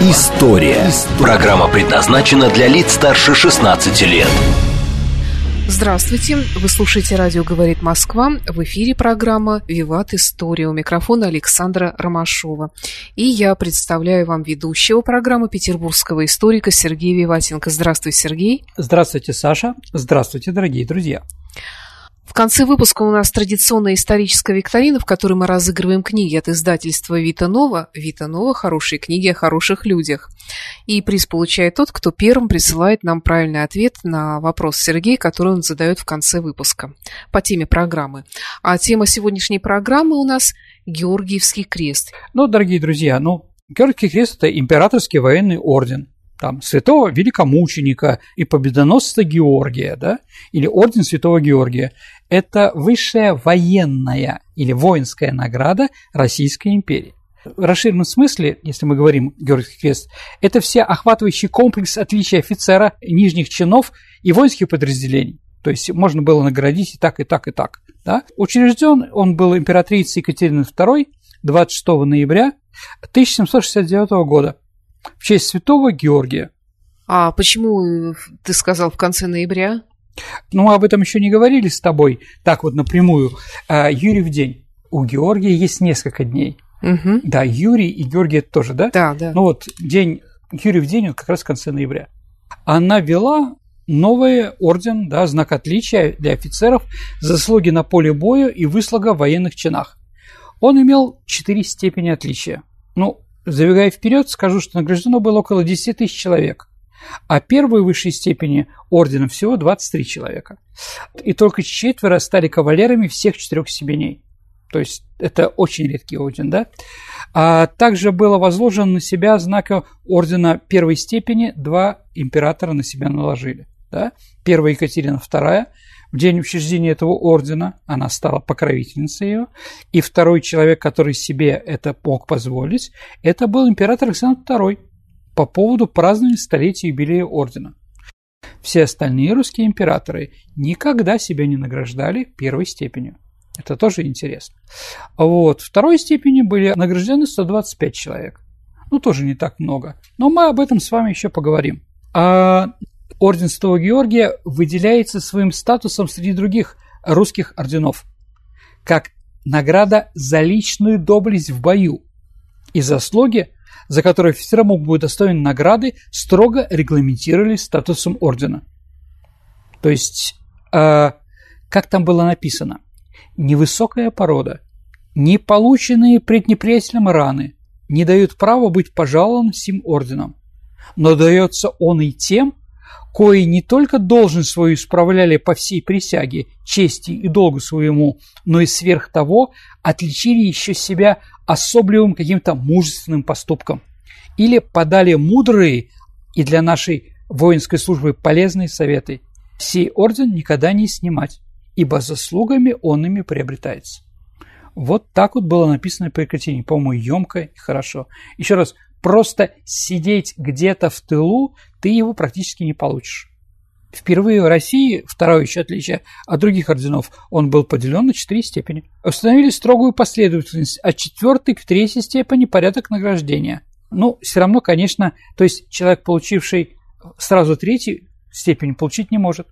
История». Программа предназначена для лиц старше 16 лет. Здравствуйте, вы слушаете «Радио говорит Москва». В эфире программа «Виват История». У микрофона Александра Ромашова. И я представляю вам ведущего программы петербургского историка Сергея Виватенко. Здравствуй, Сергей. Здравствуйте, Саша. Здравствуйте, дорогие друзья. В конце выпуска у нас традиционная историческая викторина, в которой мы разыгрываем книги от издательства Вита Нова. Вита Нова – хорошие книги о хороших людях. И приз получает тот, кто первым присылает нам правильный ответ на вопрос Сергея, который он задает в конце выпуска по теме программы. А тема сегодняшней программы у нас – Георгиевский крест. Ну, дорогие друзья, ну, Георгиевский крест – это императорский военный орден, там, святого великомученика и победоносца Георгия, да, или орден святого Георгия это высшая военная или воинская награда Российской империи. В расширенном смысле, если мы говорим Георгиевский крест, это все охватывающий комплекс отличия офицера, нижних чинов и воинских подразделений. То есть можно было наградить и так, и так, и так. Да? Учрежден он был императрицей Екатерины II 26 ноября 1769 года в честь святого Георгия. А почему ты сказал в конце ноября? Ну, мы об этом еще не говорили с тобой, так вот напрямую. А, Юрий в день. У Георгия есть несколько дней. Угу. Да, Юрий и Георгий это тоже, да? Да, да. Ну вот день Юрий в день, как раз в конце ноября. Она вела новый орден, да, знак отличия для офицеров, заслуги на поле боя и выслуга в военных чинах. Он имел четыре степени отличия. Ну, забегая вперед, скажу, что награждено было около 10 тысяч человек а первой высшей степени ордена всего 23 человека. И только четверо стали кавалерами всех четырех степеней. То есть это очень редкий орден, да? А также было возложено на себя знака ордена первой степени, два императора на себя наложили. Да? Первая Екатерина II, в день учреждения этого ордена она стала покровительницей ее, и второй человек, который себе это мог позволить, это был император Александр II, по поводу празднования столетия юбилея ордена. Все остальные русские императоры никогда себя не награждали первой степенью. Это тоже интересно. Вот. Второй степени были награждены 125 человек. Ну, тоже не так много. Но мы об этом с вами еще поговорим. А орден Святого Георгия выделяется своим статусом среди других русских орденов, как награда за личную доблесть в бою и заслуги за которые офицера мог быть удостоен награды, строго регламентировались статусом ордена. То есть, э, как там было написано, невысокая порода, не полученные пред неприятелем раны не дают права быть пожалованным сим орденом, но дается он и тем, кои не только должен свою исправляли по всей присяге, чести и долгу своему, но и сверх того отличили еще себя особливым каким-то мужественным поступком или подали мудрые и для нашей воинской службы полезные советы. Сей орден никогда не снимать, ибо заслугами он ими приобретается. Вот так вот было написано при Екатерине, по-моему, емко и хорошо. Еще раз, просто сидеть где-то в тылу, ты его практически не получишь. Впервые в России, второе еще отличие от других орденов, он был поделен на четыре степени. Установили строгую последовательность от четвертой к третьей степени порядок награждения. Ну, все равно, конечно, то есть человек, получивший сразу третью степень, получить не может.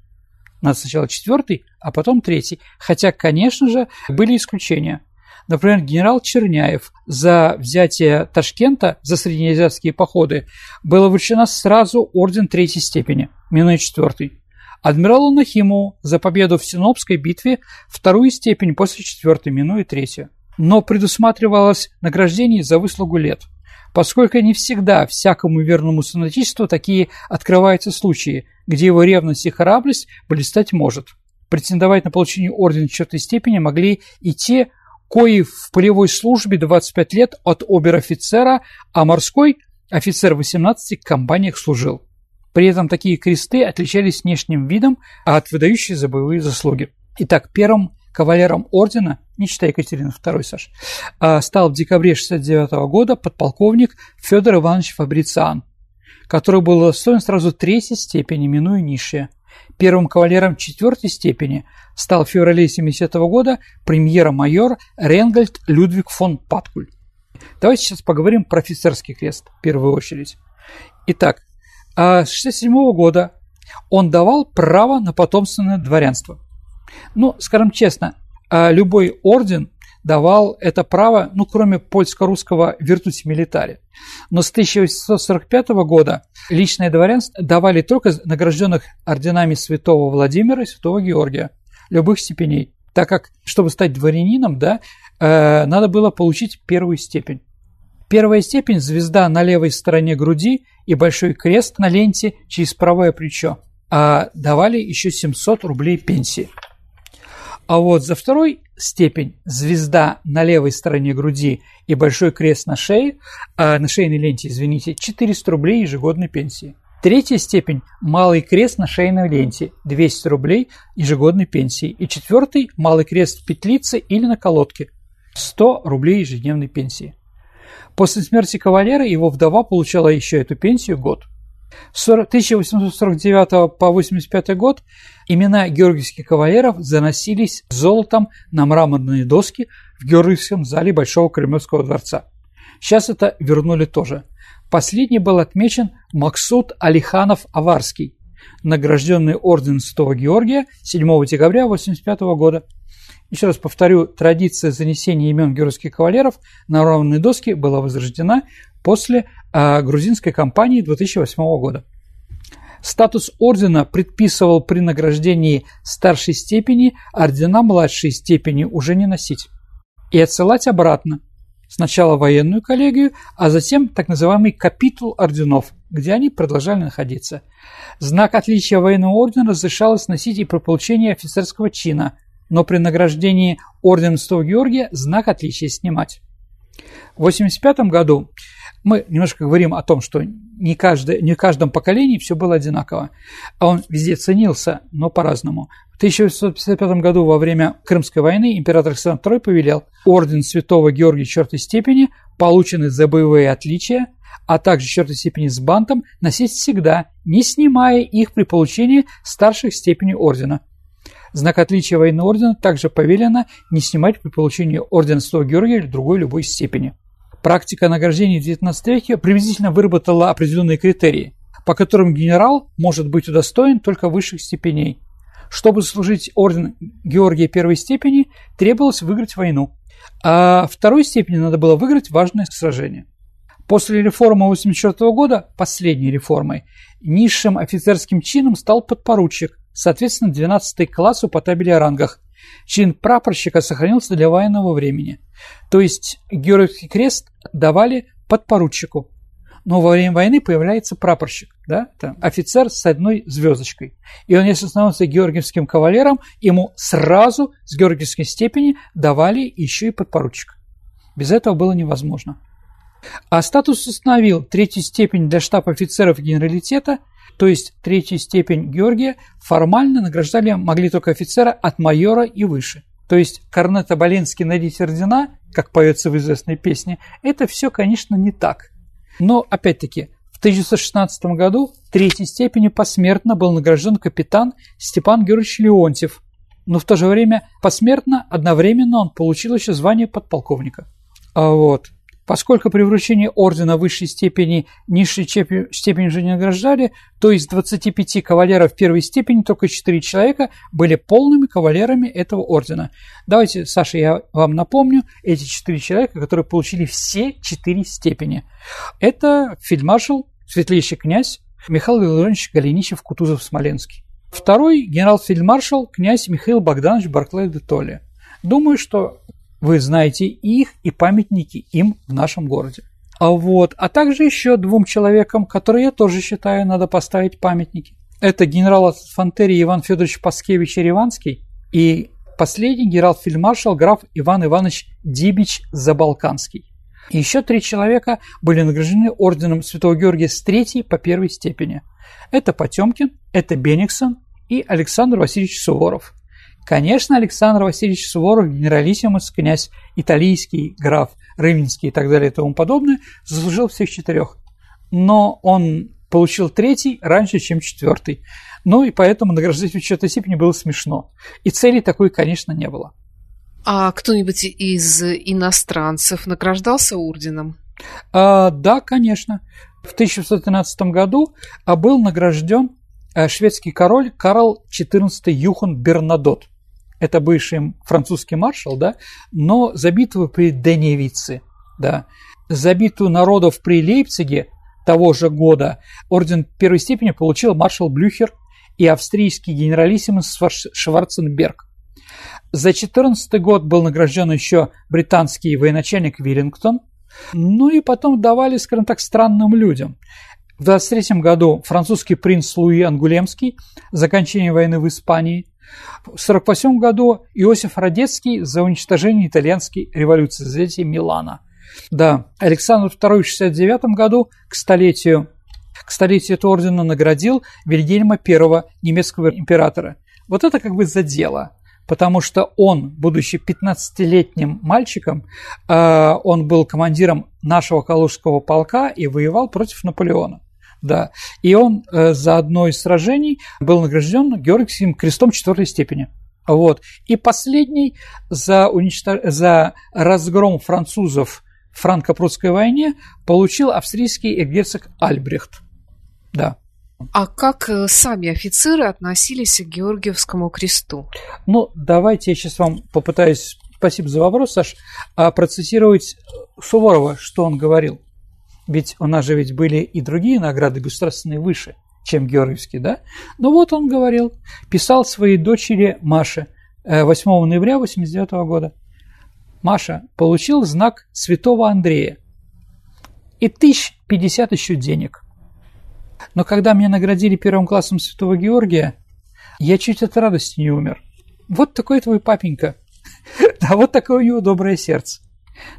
Надо сначала четвертый, а потом третий. Хотя, конечно же, были исключения. Например, генерал Черняев за взятие Ташкента, за среднеазиатские походы, было вручено сразу орден третьей степени, минуя четвертый. Адмиралу Нахимову за победу в Синопской битве вторую степень после четвертой, минуя третью. Но предусматривалось награждение за выслугу лет – поскольку не всегда всякому верному сынотичеству такие открываются случаи, где его ревность и храбрость блистать может. Претендовать на получение ордена четвертой степени могли и те, кои в полевой службе 25 лет от обер-офицера, а морской офицер 18 в компаниях служил. При этом такие кресты отличались внешним видом от выдающих за боевые заслуги. Итак, первым кавалером ордена, не считая Екатерины II, Саш, а, стал в декабре 1969 года подполковник Федор Иванович Фабрициан, который был удостоен сразу третьей степени, минуя низшее. Первым кавалером четвертой степени стал в феврале 1970 года премьер-майор Ренгольд Людвиг фон Паткуль. Давайте сейчас поговорим про офицерский крест в первую очередь. Итак, а с 1967 года он давал право на потомственное дворянство. Ну, скажем честно, а любой орден давал это право, ну, кроме польско-русского «Виртути Милитари». Но с 1845 года личное дворянство давали только награжденных орденами святого Владимира и святого Георгия, любых степеней, так как, чтобы стать дворянином, да, э, надо было получить первую степень. Первая степень – звезда на левой стороне груди и большой крест на ленте через правое плечо. А давали еще 700 рублей пенсии. А вот за второй степень звезда на левой стороне груди и большой крест на шее, а на шейной ленте, извините, 400 рублей ежегодной пенсии. Третья степень – малый крест на шейной ленте, 200 рублей ежегодной пенсии. И четвертый – малый крест в петлице или на колодке, 100 рублей ежедневной пенсии. После смерти кавалера его вдова получала еще эту пенсию год. С 1849 по 1985 год имена георгиевских кавалеров заносились золотом на мраморные доски в Георгиевском зале Большого Кремлевского дворца. Сейчас это вернули тоже. Последний был отмечен Максут Алиханов-Аварский, награжденный орденом Святого Георгия 7 декабря 1985 года. Еще раз повторю, традиция занесения имен георгиевских кавалеров на равные доски была возрождена после грузинской кампании 2008 года. Статус ордена предписывал при награждении старшей степени ордена младшей степени уже не носить и отсылать обратно. Сначала военную коллегию, а затем так называемый капитул орденов, где они продолжали находиться. Знак отличия военного ордена разрешалось носить и при получении офицерского чина – но при награждении ордена Святого Георгия знак отличия снимать. В 1985 году мы немножко говорим о том, что не, каждый, не в каждом поколении все было одинаково, а он везде ценился, но по-разному. В 1955 году во время Крымской войны император Александр II повелел орден Святого Георгия четвертой степени, полученный за боевые отличия, а также четвертой степени с бантом, носить всегда, не снимая их при получении старших степеней ордена – Знак отличия военного ордена также повелено не снимать при получении ордена Святого Георгия или другой любой степени. Практика награждения в XIX веке приблизительно выработала определенные критерии, по которым генерал может быть удостоен только высших степеней. Чтобы служить орден Георгия первой степени, требовалось выиграть войну, а второй степени надо было выиграть важное сражение. После реформы 1984 года, последней реформой, низшим офицерским чином стал подпоручик, соответственно, 12 классу по табели о рангах. Чин прапорщика сохранился для военного времени. То есть Георгиевский крест давали подпоручику. Но во время войны появляется прапорщик, да, это офицер с одной звездочкой. И он, если становится георгиевским кавалером, ему сразу с георгиевской степени давали еще и подпоручик. Без этого было невозможно. А статус установил третью степень для штаб-офицеров генералитета – то есть третью степень Георгия формально награждали могли только офицера от майора и выше. То есть Корнет Аболинский найдите ордена, как поется в известной песне, это все, конечно, не так. Но, опять-таки, в 1916 году третьей степени посмертно был награжден капитан Степан Георгиевич Леонтьев, но в то же время посмертно одновременно он получил еще звание подполковника. А вот. Поскольку при вручении ордена высшей степени низшей степени уже не награждали, то из 25 кавалеров первой степени только 4 человека были полными кавалерами этого ордена. Давайте, Саша, я вам напомню, эти 4 человека, которые получили все 4 степени. Это фельдмаршал, светлейший князь Михаил Илларионович Голенищев-Кутузов-Смоленский. Второй генерал-фельдмаршал князь Михаил Богданович Барклай де Толли. Думаю, что вы знаете их и памятники им в нашем городе. А вот, а также еще двум человекам, которые я тоже считаю, надо поставить памятники. Это генерал инфантерии Иван Федорович Паскевич Ереванский и последний генерал-фельдмаршал граф Иван Иванович Дибич Забалканский. Еще три человека были награждены орденом Святого Георгия с третьей по первой степени. Это Потемкин, это Бениксон и Александр Васильевич Суворов. Конечно, Александр Васильевич Суворов, генералиссимус, князь италийский, граф Рывнинский и так далее и тому подобное, заслужил всех четырех. Но он получил третий раньше, чем четвертый. Ну и поэтому награждать в четвертой степени было смешно. И цели такой, конечно, не было. А кто-нибудь из иностранцев награждался орденом? А, да, конечно. В 1613 году а, был награжден а, шведский король Карл XIV Юхан Бернадот. Это бывший французский маршал, да, но за битву при Деневице, да, за битву народов при Лейпциге того же года орден первой степени получил маршал Блюхер и австрийский генералиссимус Шварценберг. За 14 год был награжден еще британский военачальник Виллингтон. Ну и потом давали, скажем так, странным людям. В 23 году французский принц Луи Ангулемский за окончание войны в Испании. В 48 году Иосиф Радецкий за уничтожение итальянской революции, за эти Милана. Да, Александр II в 69 году к столетию, к столетию этого ордена наградил Вильгельма I, немецкого императора. Вот это как бы задело потому что он, будучи 15-летним мальчиком, э, он был командиром нашего Калужского полка и воевал против Наполеона. Да. И он э, за одно из сражений был награжден Георгиевским крестом четвертой степени. Вот. И последний за, уничтож... за разгром французов в франко-прусской войне получил австрийский герцог Альбрехт. Да. А как э, сами офицеры относились к Георгиевскому кресту? Ну, давайте я сейчас вам попытаюсь, спасибо за вопрос, Саш, а процессировать Суворова, что он говорил. Ведь у нас же ведь были и другие награды государственные выше, чем Георгиевский, да? Ну вот он говорил, писал своей дочери Маше 8 э, ноября 89 года. Маша получил знак святого Андрея и тысяч пятьдесят еще денег – но когда меня наградили первым классом Святого Георгия, я чуть от радости не умер. Вот такой твой папенька. А вот такое у него доброе сердце.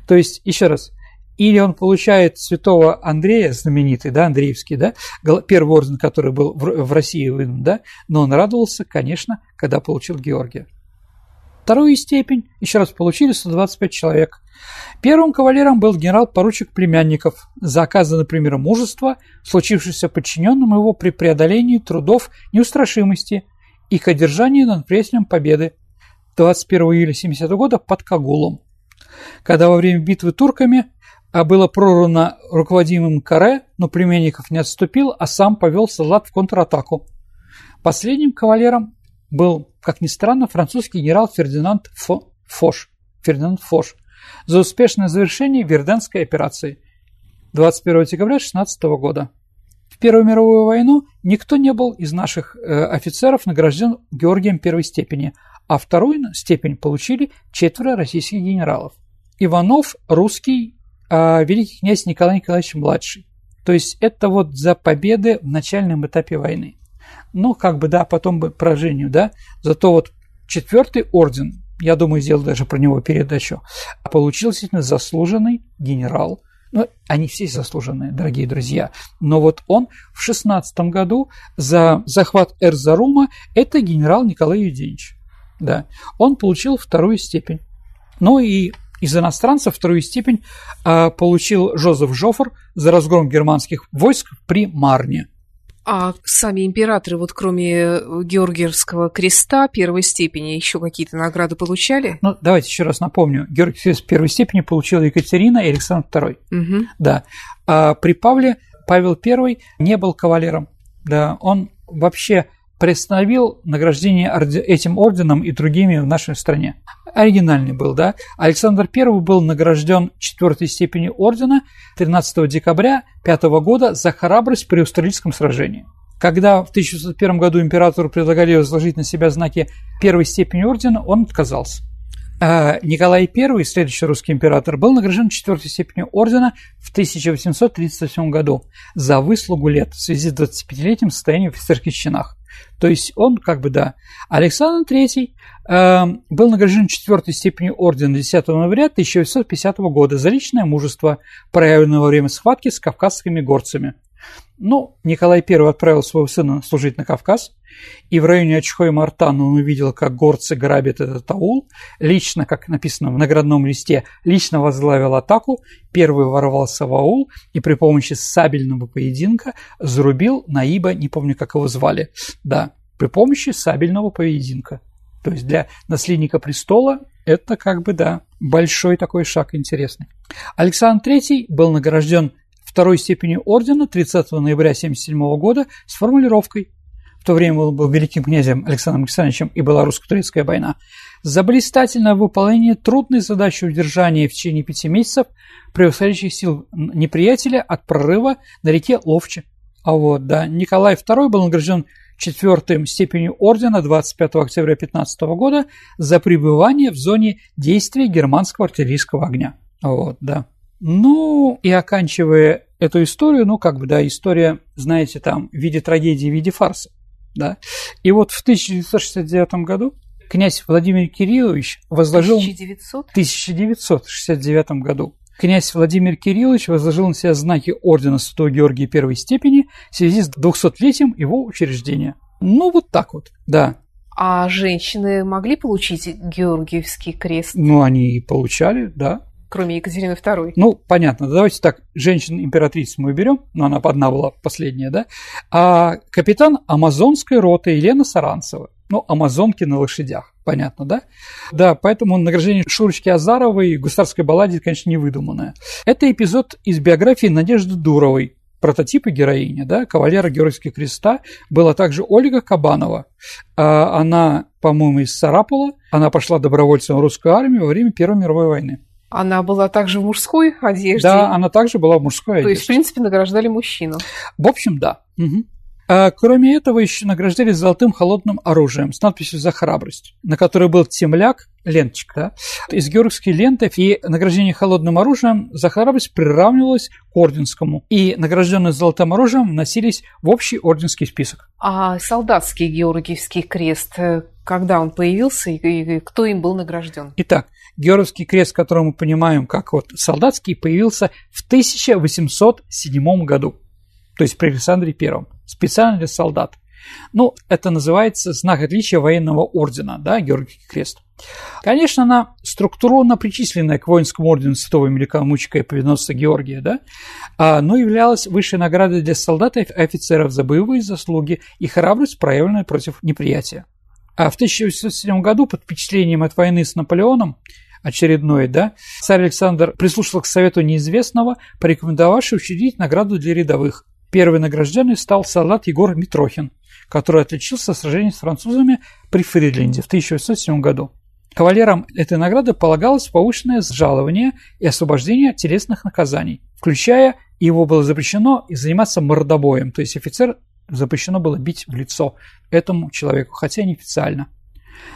То есть, еще раз, или он получает святого Андрея, знаменитый, да, Андреевский, да, первый орден, который был в России выдан, да, но он радовался, конечно, когда получил Георгия. Вторую степень, еще раз, получили 125 человек. Первым кавалером был генерал-поручик Племянников за оказанное, например, мужество, случившееся подчиненным его при преодолении трудов неустрашимости и к одержанию над приятелем победы 21 июля 70 года под Кагулом. Когда во время битвы турками а было прорвано руководимым Каре, но Племянников не отступил, а сам повел солдат в контратаку. Последним кавалером был, как ни странно, французский генерал Фердинанд Фо, Фош, Фердинанд Фош – за успешное завершение Верденской операции 21 декабря 16 года. В Первую мировую войну никто не был из наших э, офицеров награжден Георгием первой степени, а вторую степень получили четверо российских генералов. Иванов, русский, а великий князь Николай Николаевич младший. То есть это вот за победы в начальном этапе войны. Ну, как бы, да, потом бы поражению, да. Зато вот четвертый орден я думаю, сделал даже про него передачу, а получил действительно заслуженный генерал. Ну, они все заслуженные, дорогие друзья. Но вот он в 16 году за захват Эрзарума, это генерал Николай Юденич. Да, он получил вторую степень. Ну и из иностранцев вторую степень а, получил Жозеф Жофр за разгром германских войск при Марне. А сами императоры, вот кроме э, Георгиевского креста первой степени, еще какие-то награды получали? Ну, давайте еще раз напомню. Георгий крест первой степени получил Екатерина и Александр II. Угу. Да. А при Павле Павел I не был кавалером. Да, он вообще приостановил награждение этим орденом и другими в нашей стране. Оригинальный был, да. Александр I был награжден четвертой степенью ордена 13 декабря 5 года за храбрость при Австралийском сражении. Когда в 1601 году императору предлагали возложить на себя знаки первой степени ордена, он отказался. А Николай I, следующий русский император, был награжден четвертой степенью ордена в 1837 году за выслугу лет в связи с 25-летним состоянием в офицерских чинах. То есть он как бы, да. Александр III э, был награжден четвертой степенью ордена 10 ноября 1850 года за личное мужество, проявленное во время схватки с кавказскими горцами. Ну, Николай I отправил своего сына служить на Кавказ, и в районе Ачхой-Мартана он увидел, как горцы грабят этот аул. Лично, как написано в наградном листе, лично возглавил атаку, первый ворвался в аул и при помощи сабельного поединка зарубил Наиба, не помню, как его звали, да, при помощи сабельного поединка. То есть для наследника престола это как бы, да, большой такой шаг интересный. Александр III был награжден второй степенью ордена 30 ноября 1977 года с формулировкой в то время он был великим князем Александром Александровичем и была русско-турецкая война, за блистательное выполнение трудной задачи удержания в течение пяти месяцев превосходящих сил неприятеля от прорыва на реке Ловче. А вот, да, Николай II был награжден четвертым степенью ордена 25 октября 15 года за пребывание в зоне действия германского артиллерийского огня. Вот, да. Ну, и оканчивая эту историю, ну, как бы, да, история, знаете, там, в виде трагедии, в виде фарса, да. И вот в 1969 году князь Владимир Кириллович возложил... 1900? В 1969 году князь Владимир Кириллович возложил на себя знаки ордена Святого Георгия первой степени в связи с 200-летием его учреждения. Ну, вот так вот, да. А женщины могли получить Георгиевский крест? Ну, они и получали, да кроме Екатерины II. Ну, понятно. Давайте так, женщин-императриц мы берем, но она одна была последняя, да? А капитан амазонской роты Елена Саранцева. Ну, амазонки на лошадях, понятно, да? Да, поэтому награждение Шурочки Азаровой и гусарской балладе, конечно, не выдуманное. Это эпизод из биографии Надежды Дуровой, прототипы героини, да, кавалера Георгиевского креста, была также Ольга Кабанова. А она, по-моему, из Сарапула, она пошла добровольцем в русскую армию во время Первой мировой войны. Она была также в мужской одежде? Да, она также была в мужской одежде. То есть, в принципе, награждали мужчину? В общем, да. Угу. Кроме этого, еще награждали золотым холодным оружием с надписью «За храбрость», на которой был темляк, ленточка, да, из георгиевской ленты, и награждение холодным оружием за храбрость приравнивалось к орденскому, и награжденные золотым оружием вносились в общий орденский список. А солдатский георгиевский крест, э, когда он появился и кто им был награжден? Итак, Георгиевский крест, который мы понимаем как вот солдатский, появился в 1807 году, то есть при Александре Первом, специально для солдат. Ну, это называется знак отличия военного ордена, да, Георгиевский крест. Конечно, она структурно причисленная к воинскому ордену святого великомучика и повиносца Георгия, да, а, но являлась высшей наградой для солдат и офицеров за боевые заслуги и храбрость, проявленную против неприятия. А в 1807 году под впечатлением от войны с Наполеоном очередной, да, царь Александр прислушался к совету неизвестного, порекомендовавший учредить награду для рядовых. Первый награжденный стал солдат Егор Митрохин, который отличился в сражении с французами при Фридленде в 1807 году. Кавалерам этой награды полагалось повышенное жалование и освобождение от телесных наказаний, включая его было запрещено заниматься мордобоем, то есть офицер запрещено было бить в лицо этому человеку, хотя неофициально.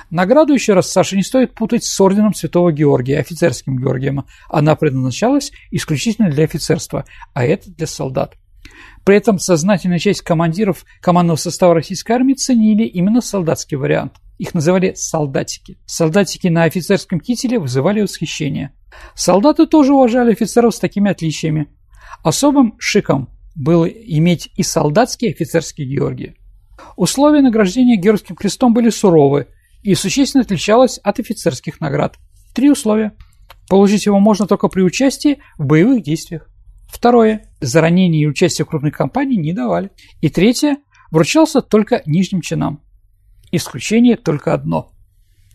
Награду, еще раз, Саша, не стоит путать с орденом Святого Георгия, офицерским Георгием. Она предназначалась исключительно для офицерства, а это для солдат. При этом сознательная часть командиров командного состава российской армии ценили именно солдатский вариант. Их называли солдатики. Солдатики на офицерском кителе вызывали восхищение. Солдаты тоже уважали офицеров с такими отличиями. Особым шиком было иметь и солдатский, и офицерский Георгий. Условия награждения Георгиевским крестом были суровы и существенно отличалось от офицерских наград. Три условия. Получить его можно только при участии в боевых действиях. Второе. За ранение и участие в крупной кампании не давали. И третье. Вручался только нижним чинам. Исключение только одно.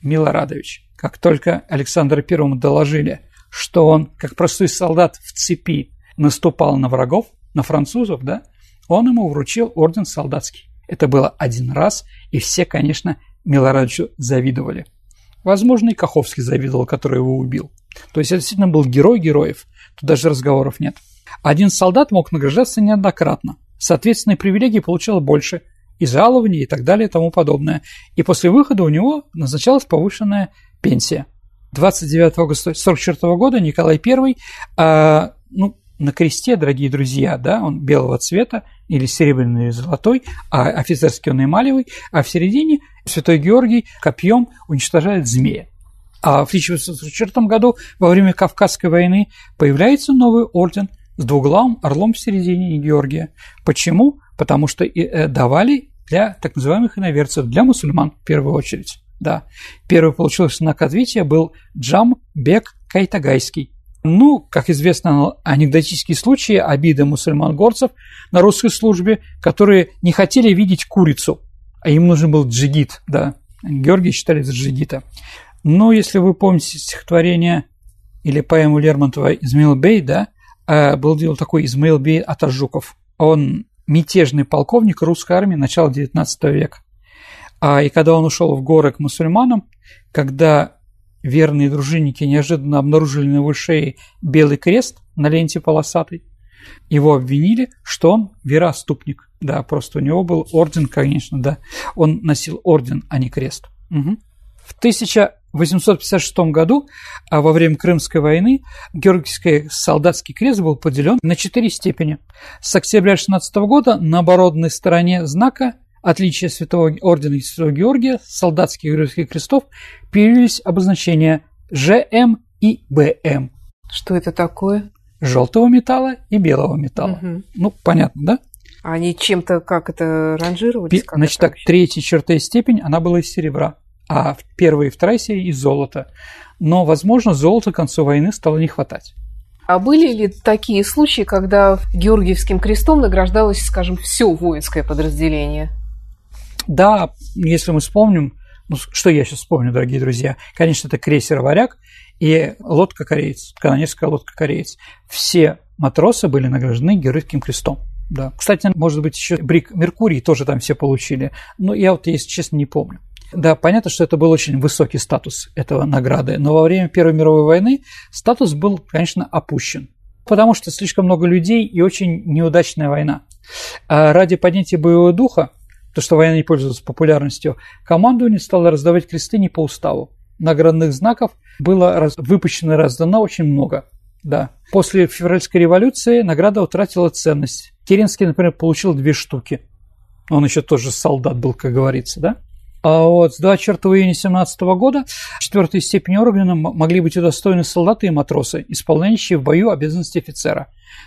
Милорадович. Как только Александру Первому доложили, что он, как простой солдат в цепи, наступал на врагов, на французов, да, он ему вручил орден солдатский. Это было один раз, и все, конечно, Милорадовичу завидовали. Возможно, и Каховский завидовал, который его убил. То есть это действительно был герой героев. Тут даже разговоров нет. Один солдат мог награждаться неоднократно. Соответственно, привилегии получал больше, и жалования, и так далее, и тому подобное. И после выхода у него назначалась повышенная пенсия. 29 августа 1944 года Николай I, а, ну, на кресте, дорогие друзья, да, он белого цвета или серебряный и золотой, а офицерский он эмалевый, а в середине Святой Георгий копьем уничтожает змея. А в 1944 году во время Кавказской войны появляется новый орден с двуглавым орлом в середине Георгия. Почему? Потому что э, давали для так называемых иноверцев, для мусульман в первую очередь. Да. Первый получил знак отличия был Джамбек Кайтагайский. Ну, как известно, анекдотические случаи обиды мусульман-горцев на русской службе, которые не хотели видеть курицу, а им нужен был джигит, да. Георгий считали за джигита. Но если вы помните стихотворение или поэму Лермонтова «Измаил Бей», да, а, был дело такой Измаил Бей Атажуков. Он мятежный полковник русской армии начала XIX века. А, и когда он ушел в горы к мусульманам, когда верные дружинники неожиданно обнаружили на его шее белый крест на ленте полосатой, его обвинили, что он вероотступник. Да, просто у него был орден, конечно, да. Он носил орден, а не крест. Угу. В 1856 году, а во время Крымской войны, Георгиевский солдатский крест был поделен на четыре степени. С октября 16 года на оборотной стороне знака отличие Святого Ордена и Святого Георгия, солдатских и георгиевских крестов, появились обозначения ЖМ и БМ. Что это такое? Желтого металла и белого металла. Угу. Ну, понятно, да? Они чем-то как это ранжировались? Пи- Значит так, третья четвертая степень, она была из серебра, а первая и вторая серия из золота. Но, возможно, золота к концу войны стало не хватать. А были ли такие случаи, когда Георгиевским крестом награждалось, скажем, все воинское подразделение? Да, если мы вспомним, ну, что я сейчас вспомню, дорогие друзья, конечно, это крейсер «Варяг» и лодка «Кореец», канонерская лодка «Кореец». Все матросы были награждены Героическим крестом. Да. Кстати, может быть, еще Брик Меркурий тоже там все получили, но я вот, если честно, не помню. Да, понятно, что это был очень высокий статус этого награды, но во время Первой мировой войны статус был, конечно, опущен, потому что слишком много людей и очень неудачная война. А ради поднятия боевого духа то, что война не пользовалась популярностью, командование стало раздавать кресты не по уставу. Наградных знаков было раз, выпущено и раздано очень много. Да. После февральской революции награда утратила ценность. Керенский, например, получил две штуки. Он еще тоже солдат был, как говорится, да? А вот с 24 июня 17 года четвертой степени ордена могли быть удостоены солдаты и матросы, исполняющие в бою обязанности офицера.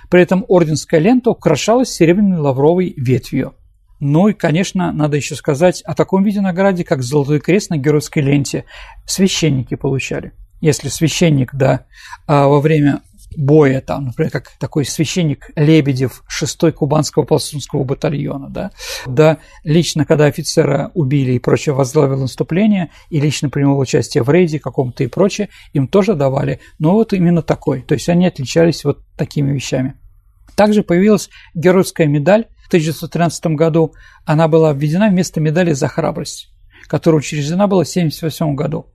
При этом орденская лента украшалась серебряной лавровой ветвью. Ну и, конечно, надо еще сказать о таком виде награде, как Золотой крест на геройской ленте. Священники получали. Если священник, да, а во время боя, там, например, как такой священник Лебедев 6-й Кубанского пластунского батальона, да, да, лично, когда офицера убили и прочее, возглавил наступление, и лично принимал участие в рейде каком-то и прочее, им тоже давали, но вот именно такой, то есть они отличались вот такими вещами. Также появилась геройская медаль 1913 году она была введена вместо медали за храбрость, которая учреждена была в 1978 году.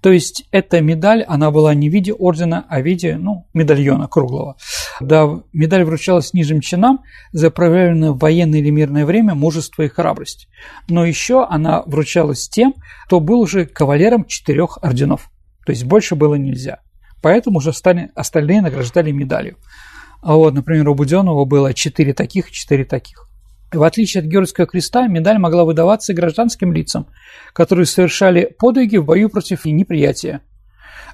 То есть эта медаль, она была не в виде ордена, а в виде ну, медальона круглого. Да, медаль вручалась нижним чинам за проявленное в военное или мирное время мужество и храбрость. Но еще она вручалась тем, кто был уже кавалером четырех орденов. То есть больше было нельзя. Поэтому уже остальные награждали медалью. А вот, например, у Буденова было четыре таких и четыре таких. В отличие от Георгиевского креста, медаль могла выдаваться гражданским лицам, которые совершали подвиги в бою против неприятия,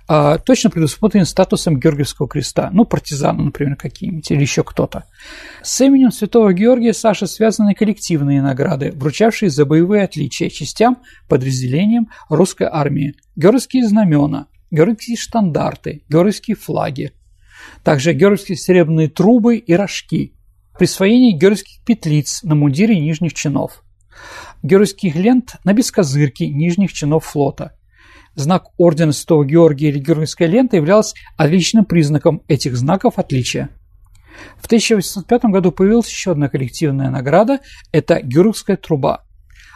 а точно предусмотрен статусом Георгиевского креста, ну, партизаны, например, какие-нибудь, или еще кто-то. С именем святого Георгия Саша связаны коллективные награды, вручавшие за боевые отличия частям, подразделениям русской армии, георгиевские знамена, георгиевские штандарты, георгиевские флаги, также георгиевские серебряные трубы и рожки, присвоение георгиевских петлиц на мундире нижних чинов, георгиевских лент на бескозырке нижних чинов флота. Знак ордена Святого Георгия или георгиевская лента являлся отличным признаком этих знаков отличия. В 1805 году появилась еще одна коллективная награда – это Георгиевская труба.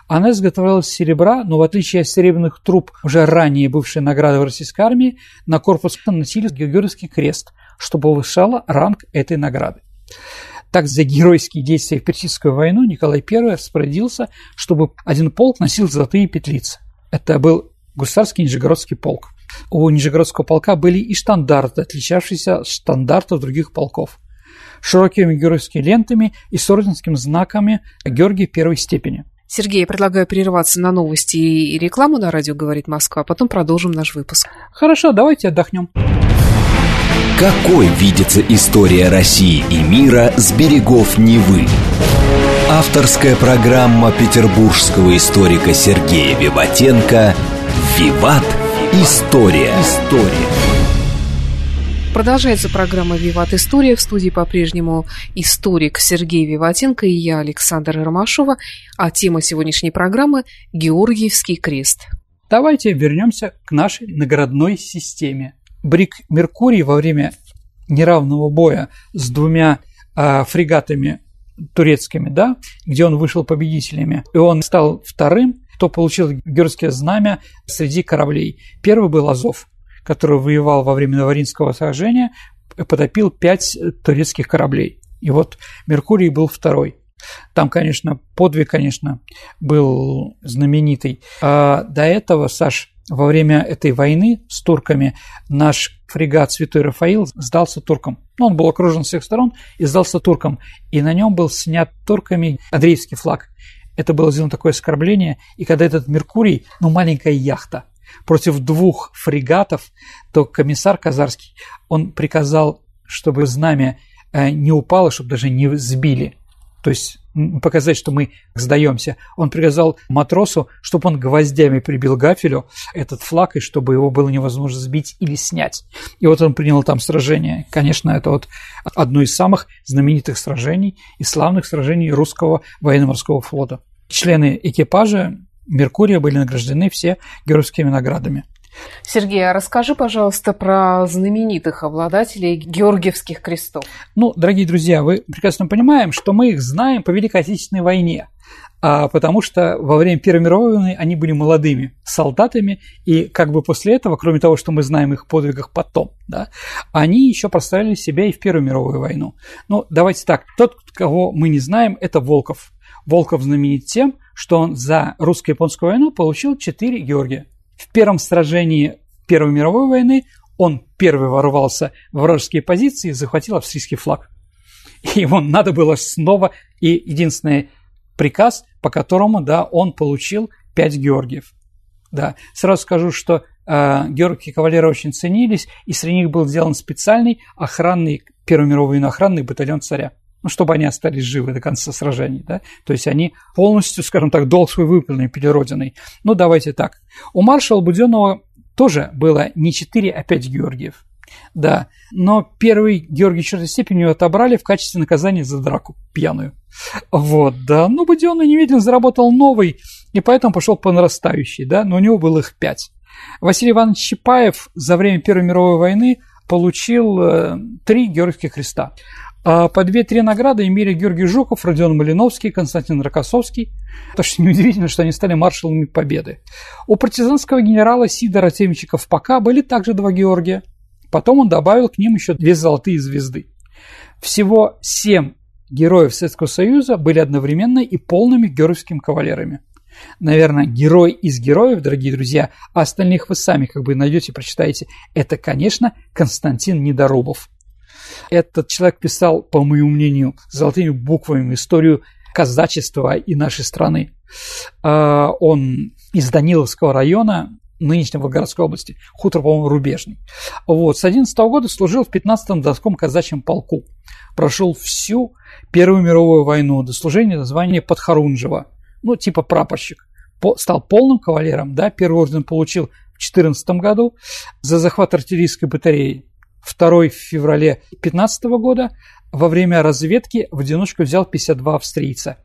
Она изготовлялась из серебра, но в отличие от серебряных труб, уже ранее бывшей награды в российской армии, на корпус носили Георгиевский крест – что повышало ранг этой награды. Так, за геройские действия в Персидскую войну Николай I распорядился, чтобы один полк носил золотые петлицы. Это был гусарский нижегородский полк. У Нижегородского полка были и штандарты, отличавшиеся от штандартов других полков широкими георгиевскими лентами и с орденскими знаками Георгия первой степени. Сергей, я предлагаю прерваться на новости и рекламу на радио «Говорит Москва», а потом продолжим наш выпуск. Хорошо, давайте отдохнем. Какой видится история России и мира с берегов Невы? Авторская программа петербургского историка Сергея Виватенко «Виват. История». История. Продолжается программа «Виват История». В студии по-прежнему историк Сергей Виватенко и я, Александр Ромашова. А тема сегодняшней программы – Георгиевский крест. Давайте вернемся к нашей наградной системе. Брик Меркурий во время неравного боя с двумя э, фрегатами турецкими, да, где он вышел победителями, и он стал вторым, кто получил георгиевское знамя среди кораблей. Первый был Азов – который воевал во время Новоринского сражения, потопил пять турецких кораблей. И вот Меркурий был второй. Там, конечно, подвиг, конечно, был знаменитый. А до этого, Саш, во время этой войны с турками наш фрегат Святой Рафаил сдался туркам. Ну, он был окружен с всех сторон и сдался туркам. И на нем был снят турками Андреевский флаг. Это было сделано такое оскорбление. И когда этот Меркурий, ну, маленькая яхта – против двух фрегатов, то комиссар Казарский, он приказал, чтобы знамя э, не упало, чтобы даже не сбили. То есть показать, что мы сдаемся. Он приказал матросу, чтобы он гвоздями прибил гафелю этот флаг, и чтобы его было невозможно сбить или снять. И вот он принял там сражение. Конечно, это вот одно из самых знаменитых сражений и славных сражений русского военно-морского флота. Члены экипажа Меркурия были награждены все георгиевскими наградами. Сергей, а расскажи, пожалуйста, про знаменитых обладателей Георгиевских крестов. Ну, дорогие друзья, вы прекрасно понимаем, что мы их знаем по Великой Отечественной войне, а потому что во время Первой мировой войны они были молодыми солдатами, и как бы после этого, кроме того, что мы знаем их подвигах потом, да, они еще проставили себя и в Первую мировую войну. Ну, давайте так, тот, кого мы не знаем, это Волков. Волков знаменит тем, что он за русско-японскую войну получил 4 Георгия. В первом сражении Первой мировой войны он первый ворвался в вражеские позиции и захватил австрийский флаг. И ему надо было снова, и единственный приказ, по которому, да, он получил 5 Георгиев. Да, сразу скажу, что э, георгиевские кавалеры очень ценились, и среди них был сделан специальный охранный, Первую мировую войну охранный батальон царя ну, чтобы они остались живы до конца сражений, да, то есть они полностью, скажем так, долг свой выполнили перед Родиной. Ну, давайте так. У маршала Буденного тоже было не 4, а 5 Георгиев. Да, но первый Георгий четвертой степени отобрали в качестве наказания за драку пьяную. Вот, да, но Буденный немедленно заработал новый, и поэтому пошел по нарастающей, да, но у него было их пять. Василий Иванович Чапаев за время Первой мировой войны получил э, три Георгиевских креста. А по две-три награды имели Георгий Жуков, Родион Малиновский, Константин Рокоссовский. Так что неудивительно, что они стали маршалами Победы. У партизанского генерала Сидора Темчика ПК были также два Георгия. Потом он добавил к ним еще две золотые звезды. Всего семь героев Советского Союза были одновременно и полными георгиевскими кавалерами. Наверное, герой из героев, дорогие друзья, а остальных вы сами как бы найдете, прочитаете. Это, конечно, Константин Недорубов – этот человек писал, по моему мнению, золотыми буквами историю казачества и нашей страны. А, он из Даниловского района, нынешней Волгоградской области, хутор, по-моему, рубежный. Вот, с 11 года служил в 15-м Донском казачьем полку. Прошел всю Первую мировую войну до служения до звания Подхорунжева, ну, типа прапорщик. По, стал полным кавалером, да, первый орден получил в 14 году за захват артиллерийской батареи Второй в феврале 2015 года во время разведки в одиночку взял 52 австрийца.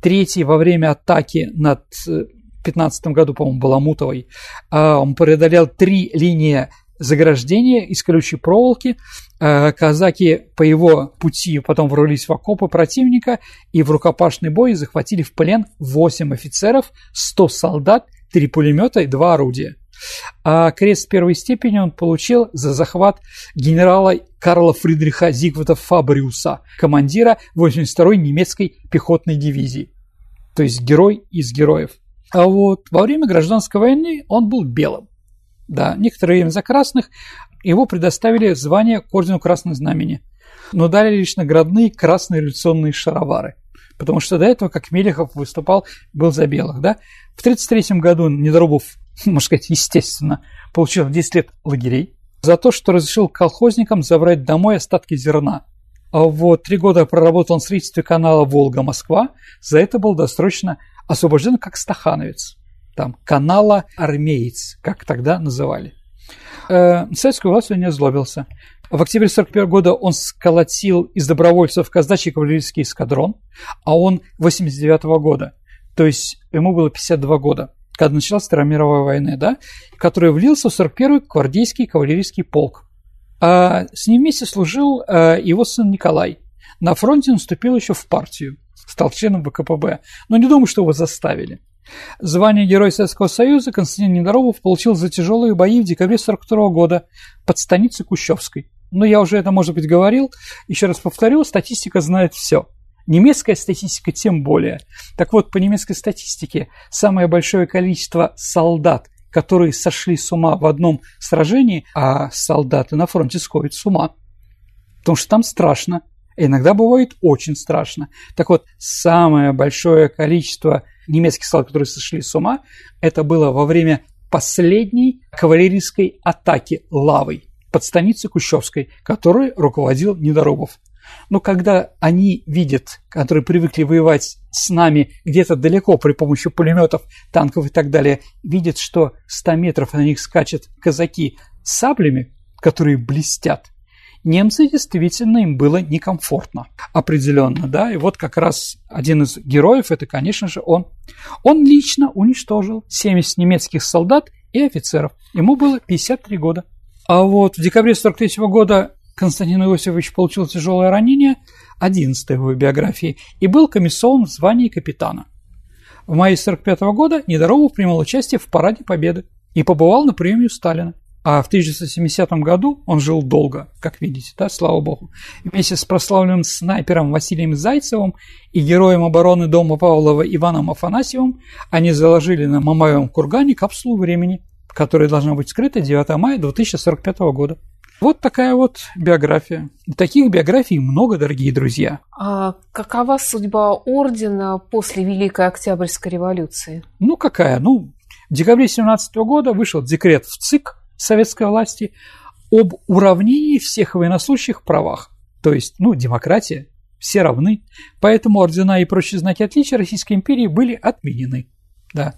Третий во время атаки над э, в 15 году, по-моему, Баламутовой, а, он преодолел три линии заграждения из колючей проволоки. А, казаки по его пути потом ворвались в окопы противника и в рукопашный бой захватили в плен 8 офицеров, 100 солдат, 3 пулемета и 2 орудия. А крест первой степени он получил за захват генерала Карла Фридриха Зигварда Фабриуса, командира 82-й немецкой пехотной дивизии. То есть герой из героев. А вот во время гражданской войны он был белым. да, некоторое время за красных, его предоставили звание к ордену Красного Знамени, но дали лишь наградные красные революционные шаровары. Потому что до этого, как Мелехов выступал, был за белых. Да? В 1933 году Недорубов, можно сказать, естественно, получил 10 лет лагерей за то, что разрешил колхозникам забрать домой остатки зерна. А вот три года проработал на строительстве канала Волга-Москва, за это был досрочно освобожден как стахановец. Там канала армеец, как тогда называли. Э, советскую власть он не озлобился. В октябре 1941 года он сколотил из добровольцев казачий кавалерийский эскадрон, а он 89 -го года, то есть ему было 52 года, когда началась Вторая мировая война, да, который влился в 41-й гвардейский кавалерийский полк. А с ним вместе служил э, его сын Николай. На фронте он вступил еще в партию, стал членом ВКПБ, но не думаю, что его заставили. Звание Героя Советского Союза Константин Недоробов получил за тяжелые бои в декабре 1942 года под станицей Кущевской. Но я уже это, может быть, говорил. Еще раз повторю, статистика знает все. Немецкая статистика тем более. Так вот, по немецкой статистике, самое большое количество солдат, которые сошли с ума в одном сражении, а солдаты на фронте сходят с ума. Потому что там страшно. Иногда бывает очень страшно. Так вот, самое большое количество немецких солдат, которые сошли с ума, это было во время последней кавалерийской атаки лавой под станицей Кущевской, которой руководил Недоробов. Но когда они видят, которые привыкли воевать с нами где-то далеко при помощи пулеметов, танков и так далее, видят, что 100 метров на них скачут казаки с саблями, которые блестят, немцы действительно им было некомфортно, определенно, да, и вот как раз один из героев, это, конечно же, он. Он лично уничтожил 70 немецких солдат и офицеров, ему было 53 года. А вот в декабре 43 года Константин Иосифович получил тяжелое ранение, 11 его биографии, и был комиссован в звании капитана. В мае 45 года Недоробов принимал участие в Параде Победы и побывал на приеме у Сталина. А в 1970 году он жил долго, как видите, да, слава богу. Вместе с прославленным снайпером Василием Зайцевым и героем обороны дома Павлова Иваном Афанасьевым они заложили на Мамаевом кургане капсулу времени, которая должна быть скрыта 9 мая 2045 года. Вот такая вот биография. таких биографий много, дорогие друзья. А какова судьба ордена после Великой Октябрьской революции? Ну, какая? Ну, в декабре 17 года вышел декрет в ЦИК советской власти об уравнении всех военнослужащих правах. То есть, ну, демократия, все равны. Поэтому ордена и прочие знаки отличия Российской империи были отменены. Да.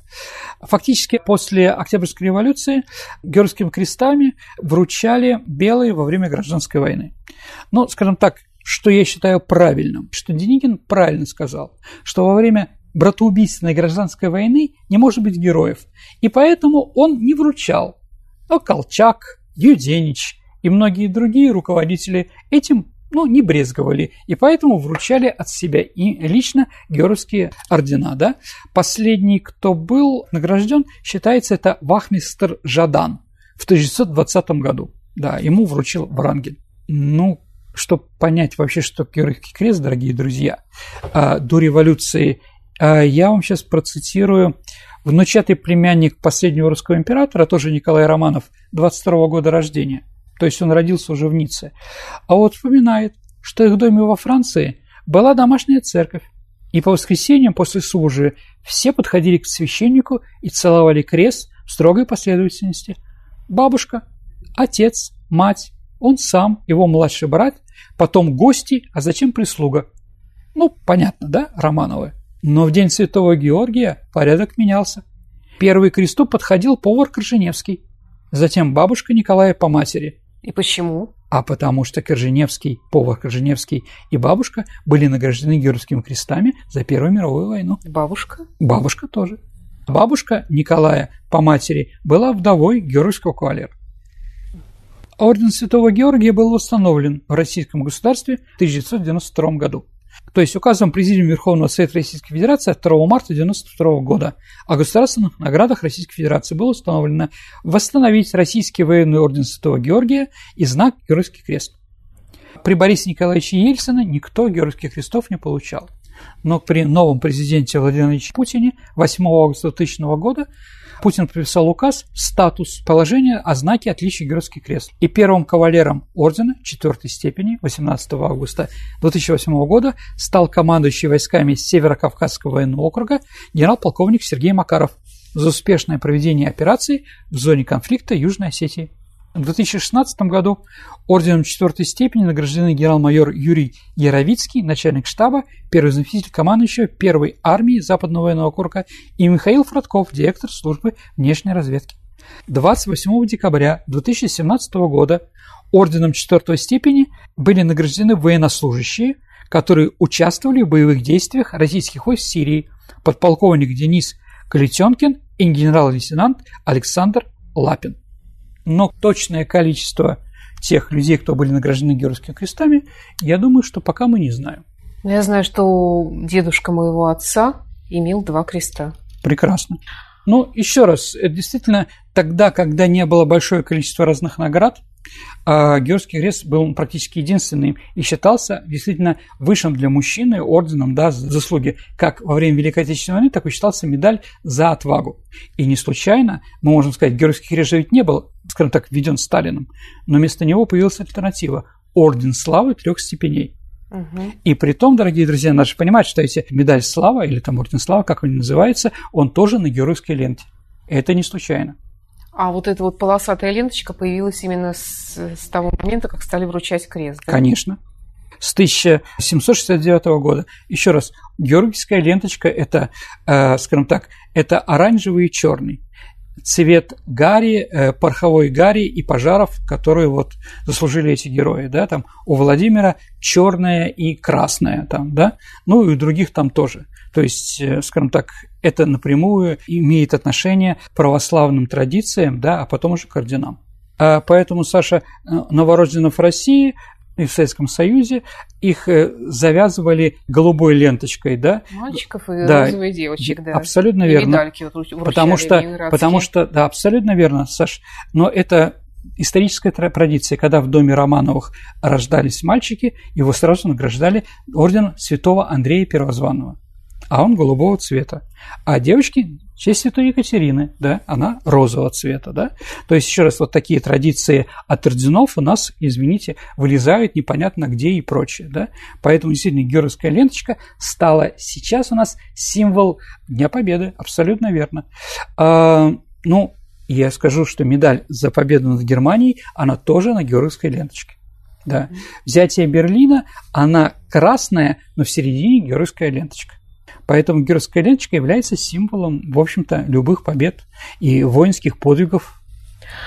Фактически после Октябрьской революции георгиевскими крестами вручали белые во время гражданской войны. Ну, скажем так, что я считаю правильным, что Деникин правильно сказал, что во время братоубийственной гражданской войны не может быть героев, и поэтому он не вручал. Но Колчак, Юденич и многие другие руководители этим ну, не брезговали, и поэтому вручали от себя и лично георгиевские ордена. Да? Последний, кто был награжден, считается, это вахмистр Жадан в 1920 году. Да, ему вручил Врангель. Ну, чтобы понять вообще, что Георгиевский крест, дорогие друзья, а, до революции, а, я вам сейчас процитирую внучатый племянник последнего русского императора, тоже Николай Романов, 22 года рождения – то есть он родился уже в Ницце. А вот вспоминает, что их доме во Франции была домашняя церковь, и по воскресеньям после службы все подходили к священнику и целовали крест в строгой последовательности. Бабушка, отец, мать, он сам, его младший брат, потом гости, а зачем прислуга? Ну, понятно, да, Романовы? Но в день Святого Георгия порядок менялся. Первый к кресту подходил повар Корженевский, затем бабушка Николая по матери, и почему? А потому что Корженевский, повар Корженевский и бабушка были награждены Георгиевскими крестами за Первую мировую войну. Бабушка? Бабушка тоже. Бабушка Николая по матери была вдовой Георгиевского кавалера. Орден Святого Георгия был восстановлен в российском государстве в 1992 году. То есть указом Президиума Верховного Совета Российской Федерации от 2 марта 1992 года о государственных наградах Российской Федерации было установлено восстановить Российский военный орден Святого Георгия и знак Георгиевский крест. При Борисе Николаевиче Ельцине никто Георгиевских крестов не получал. Но при новом президенте Владимире Ильиче Путине 8 августа 2000 года Путин подписал указ «Статус положения о знаке отличия Георгиевский крест». И первым кавалером ордена четвертой степени 18 августа 2008 года стал командующий войсками Северо-Кавказского военного округа генерал-полковник Сергей Макаров за успешное проведение операции в зоне конфликта Южной Осетии. В 2016 году орденом четвертой степени награждены генерал-майор Юрий Яровицкий, начальник штаба, первый заместитель командующего первой армии Западного военного округа и Михаил Фродков, директор службы внешней разведки. 28 декабря 2017 года орденом четвертой степени были награждены военнослужащие, которые участвовали в боевых действиях российских войск в Сирии, подполковник Денис Калитенкин и генерал-лейтенант Александр Лапин но точное количество тех людей, кто были награждены георгиевскими крестами, я думаю, что пока мы не знаем. Я знаю, что дедушка моего отца имел два креста. Прекрасно. Ну, еще раз, это действительно тогда, когда не было большое количество разных наград, а Георгиевский крест был практически единственным и считался действительно высшим для мужчины орденом да, за заслуги как во время Великой Отечественной войны, так и считался медаль за отвагу. И не случайно, мы можем сказать, Георгиевский крест же ведь не был, скажем так, введен Сталином, но вместо него появилась альтернатива – Орден Славы трех степеней. Угу. И при том, дорогие друзья, надо же понимать, что эти медаль славы или там орден славы, как он называется, он тоже на георгиевской ленте. Это не случайно. А вот эта вот полосатая ленточка появилась именно с, с того момента, как стали вручать крест. Да? Конечно. С 1769 года. Еще раз, георгиевская ленточка – это, э, скажем так, это оранжевый и черный цвет гари, э, пороховой гари и пожаров, которые вот заслужили эти герои, да, там у Владимира черное и красное там, да, ну и у других там тоже. То есть, э, скажем так, это напрямую имеет отношение к православным традициям, да, а потом уже к орденам. А поэтому, Саша, э, новорожденных в России и в Советском Союзе их э, завязывали голубой ленточкой, да? Mальчиков и да, розовых девочек, да. Абсолютно и верно. Медальки вот потому что, потому что, да, абсолютно верно, Саш. Но это историческая традиция, когда в доме Романовых рождались мальчики, его сразу награждали орден святого Андрея Первозванного а он голубого цвета. А девочки – честь святой Екатерины, да, она розового цвета, да. То есть, еще раз, вот такие традиции от орденов у нас, извините, вылезают непонятно где и прочее, да. Поэтому, действительно, георгиевская ленточка стала сейчас у нас символ Дня Победы, абсолютно верно. А, ну, я скажу, что медаль за победу над Германией, она тоже на георгиевской ленточке. Да. Взятие Берлина, она красная, но в середине георгиевская ленточка. Поэтому георгиевская ленточка является символом, в общем-то, любых побед и воинских подвигов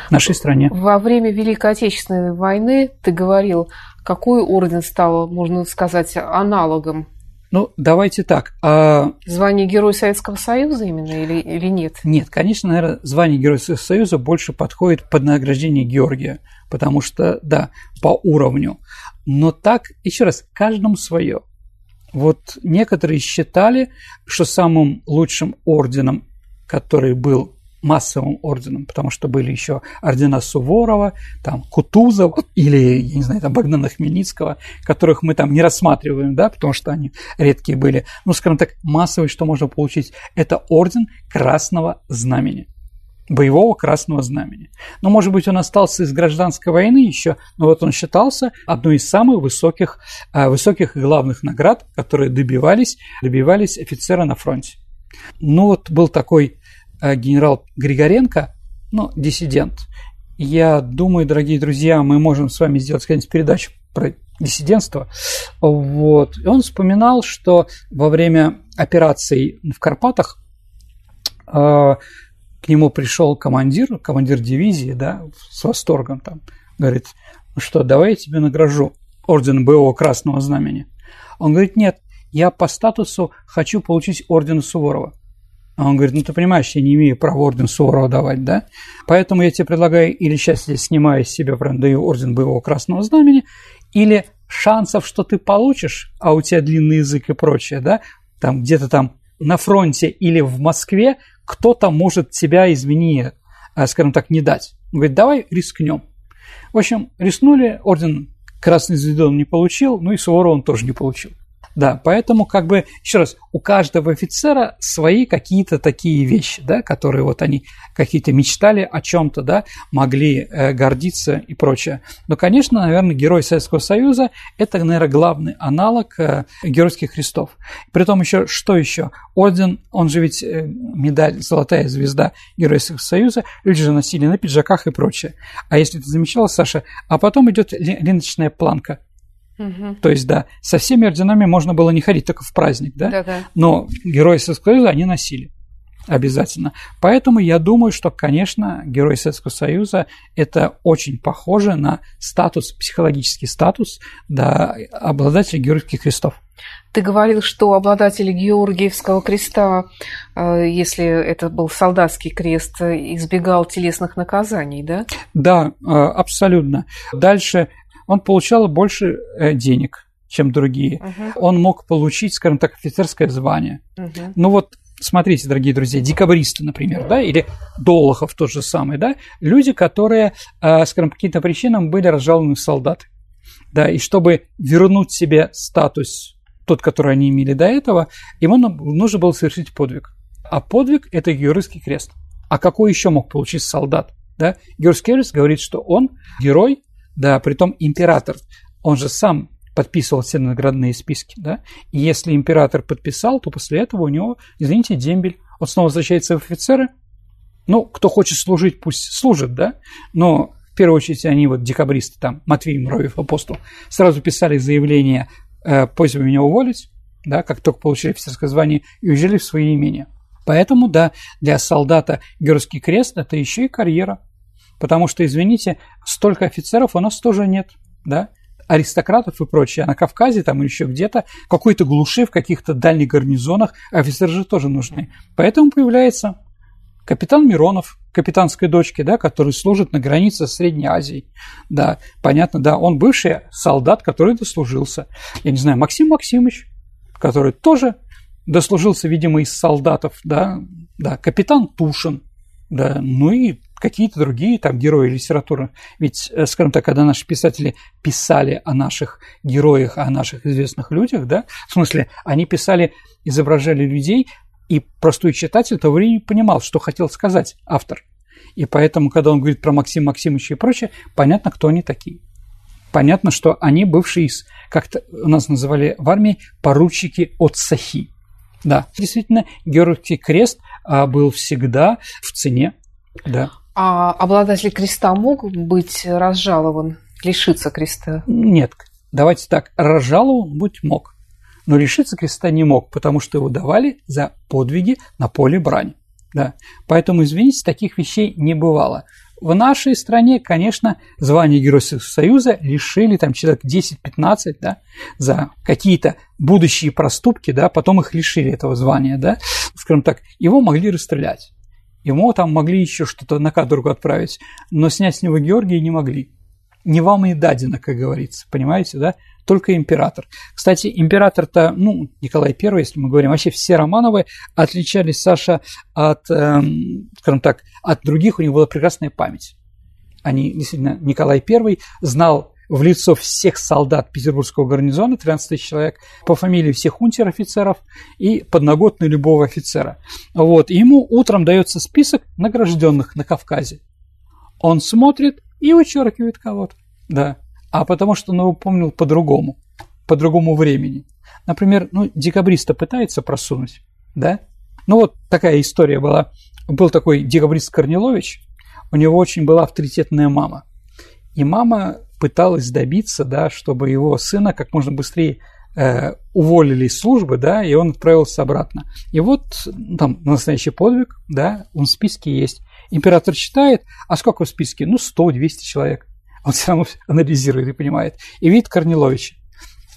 нашей стране. Во время Великой Отечественной войны ты говорил, какой орден стал, можно сказать, аналогом ну, давайте так. А... Звание Героя Советского Союза именно или, или нет? Нет, конечно, наверное, звание Героя Советского Союза больше подходит под награждение Георгия, потому что, да, по уровню. Но так, еще раз, каждому свое. Вот некоторые считали, что самым лучшим орденом, который был массовым орденом, потому что были еще ордена Суворова, там Кутузов или, я не знаю, там Богдана Хмельницкого, которых мы там не рассматриваем, да, потому что они редкие были. Ну, скажем так, массовый, что можно получить, это орден Красного Знамени боевого красного знамени. Но, может быть, он остался из гражданской войны еще, но вот он считался одной из самых высоких, э, высоких и главных наград, которые добивались, добивались офицера на фронте. Ну вот был такой э, генерал Григоренко, ну, диссидент. Я думаю, дорогие друзья, мы можем с вами сделать какую-нибудь передачу про диссидентство. Вот. И он вспоминал, что во время операций в Карпатах э, к нему пришел командир, командир дивизии, да, с восторгом там, говорит, ну что, давай я тебе награжу орден боевого красного знамени. Он говорит, нет, я по статусу хочу получить орден Суворова. А он говорит, ну ты понимаешь, я не имею права орден Суворова давать, да? Поэтому я тебе предлагаю или сейчас я снимаю из себя прям даю орден боевого красного знамени, или шансов, что ты получишь, а у тебя длинный язык и прочее, да, там где-то там на фронте или в Москве кто-то может тебя, извини, э, скажем так, не дать. Он говорит, давай рискнем. В общем, рискнули, орден Красный Звезды он не получил, ну и Суворова он тоже не получил. Да, поэтому как бы, еще раз, у каждого офицера свои какие-то такие вещи, да, которые вот они какие-то мечтали о чем-то, да, могли э, гордиться и прочее. Но, конечно, наверное, герой Советского Союза – это, наверное, главный аналог э, геройских крестов. Притом еще, что еще? Орден, он же ведь э, медаль «Золотая звезда Героя Советского Союза», люди же носили на пиджаках и прочее. А если ты замечала, Саша, а потом идет ленточная планка – Угу. То есть, да, со всеми орденами можно было не ходить, только в праздник, да? Да-да. Но герои Советского Союза они носили обязательно. Поэтому я думаю, что, конечно, герой Советского Союза – это очень похоже на статус, психологический статус да, обладателя георгиевских крестов. Ты говорил, что обладатель Георгиевского креста, э, если это был солдатский крест, избегал телесных наказаний, да? Да, э, абсолютно. Дальше он получал больше э, денег, чем другие. Uh-huh. Он мог получить, скажем так, офицерское звание. Uh-huh. Ну вот, смотрите, дорогие друзья, декабристы, например, да, или Долохов тот же самый, да, люди, которые, э, скажем, по каким-то причинам были разжалованы в солдаты. Да, и чтобы вернуть себе статус, тот, который они имели до этого, ему нужно было совершить подвиг. А подвиг – это георгиевский крест. А какой еще мог получить солдат? Да? Георгиевский крест говорит, что он герой, да, притом император, он же сам подписывал все наградные списки, да, и если император подписал, то после этого у него, извините, дембель, он снова возвращается в офицеры, ну, кто хочет служить, пусть служит, да, но в первую очередь они вот декабристы, там, Матвей Муравьев, апостол, сразу писали заявление, э, просьбу меня уволить, да, как только получили офицерское звание, и уезжали в свои имения. Поэтому, да, для солдата Георгиевский крест – это еще и карьера, Потому что, извините, столько офицеров у нас тоже нет, да, аристократов и прочее, а на Кавказе там или еще где-то, какой-то глуши в каких-то дальних гарнизонах, офицеры же тоже нужны. Поэтому появляется капитан Миронов, капитанской дочки, да, который служит на границе Средней Азией. Да, понятно, да, он бывший солдат, который дослужился. Я не знаю, Максим Максимович, который тоже дослужился, видимо, из солдатов, да, да, капитан Тушин, да, ну и какие-то другие там герои литературы. Ведь, э, скажем так, когда наши писатели писали о наших героях, о наших известных людях, да, в смысле, они писали, изображали людей, и простой читатель того времени понимал, что хотел сказать автор. И поэтому, когда он говорит про Максима Максимовича и прочее, понятно, кто они такие. Понятно, что они бывшие из, как-то у нас называли в армии, поручики от Сахи. Да, действительно, Георгиевский крест а, был всегда в цене. Да. А обладатель креста мог быть разжалован, лишиться креста? Нет. Давайте так, разжалован быть мог, но лишиться креста не мог, потому что его давали за подвиги на поле брани. Да. Поэтому, извините, таких вещей не бывало. В нашей стране, конечно, звание Героя Союза лишили там человек 10-15, да, за какие-то будущие проступки, да, потом их лишили этого звания, да, скажем так, его могли расстрелять. Ему там могли еще что-то на каторгу отправить, но снять с него Георгия не могли. Не вам и дадено, как говорится, понимаете, да? Только император. Кстати, император-то, ну, Николай I, если мы говорим, вообще все Романовы отличались, Саша, от, эм, скажем так, от других, у них была прекрасная память. Они, действительно, Николай I знал в лицо всех солдат Петербургского гарнизона, 13 тысяч человек, по фамилии всех унтер-офицеров и подноготной любого офицера. Вот. Ему утром дается список награжденных на Кавказе. Он смотрит и вычеркивает кого-то. Да. А потому что он его помнил по-другому, по другому времени. Например, ну, декабриста пытается просунуть, да? Ну, вот такая история была. Был такой декабрист Корнилович, у него очень была авторитетная мама. И мама пыталась добиться, да, чтобы его сына как можно быстрее э, уволили из службы, да, и он отправился обратно. И вот там настоящий подвиг, да, он в списке есть. Император читает, а сколько в списке? Ну, 100-200 человек. Он все равно анализирует и понимает. И видит Корниловича.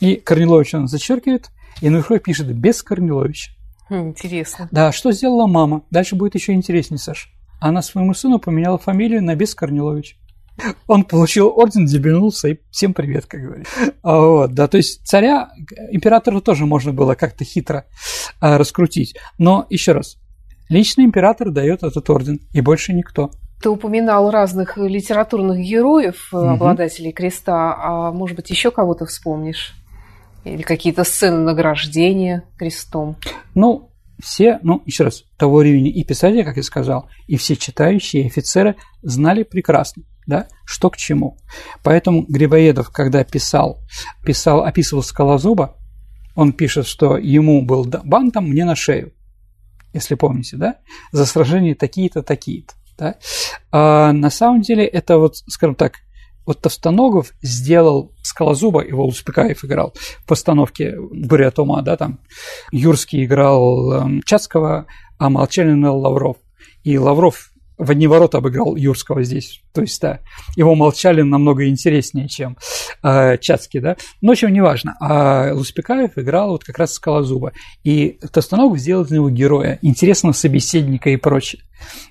И Корнилович он зачеркивает, и наверху пишет «без Корниловича». Хм, интересно. Да, что сделала мама? Дальше будет еще интереснее, Саша. Она своему сыну поменяла фамилию на «без Корнилович». Он получил орден, дебильнулся, и всем привет, как говорится. А вот, да, то есть царя, императора тоже можно было как-то хитро а, раскрутить. Но, еще раз, лично император дает этот орден, и больше никто. Ты упоминал разных литературных героев, угу. обладателей креста, а может быть, еще кого-то вспомнишь? Или какие-то сцены награждения крестом? Ну, все, ну, еще раз, того времени и писатели, как я сказал, и все читающие, и офицеры знали прекрасно, да, что к чему. Поэтому Грибоедов, когда писал, писал, описывал Скалозуба, он пишет, что ему был бантом мне на шею, если помните, да, за сражение такие-то, такие-то. Да? А на самом деле это вот, скажем так, вот Товстоногов сделал Скалозуба, его Успекаев играл в постановке «Буря от ума», да, там Юрский играл э, Чацкого, а Молчалин Лавров. И Лавров в одни ворота обыграл Юрского здесь. То есть, да, его молчали намного интереснее, чем э, Чацкий, да. Но, в общем, неважно. А Луспекаев играл вот как раз Скалозуба. И Тостанов сделал из него героя, интересного собеседника и прочее.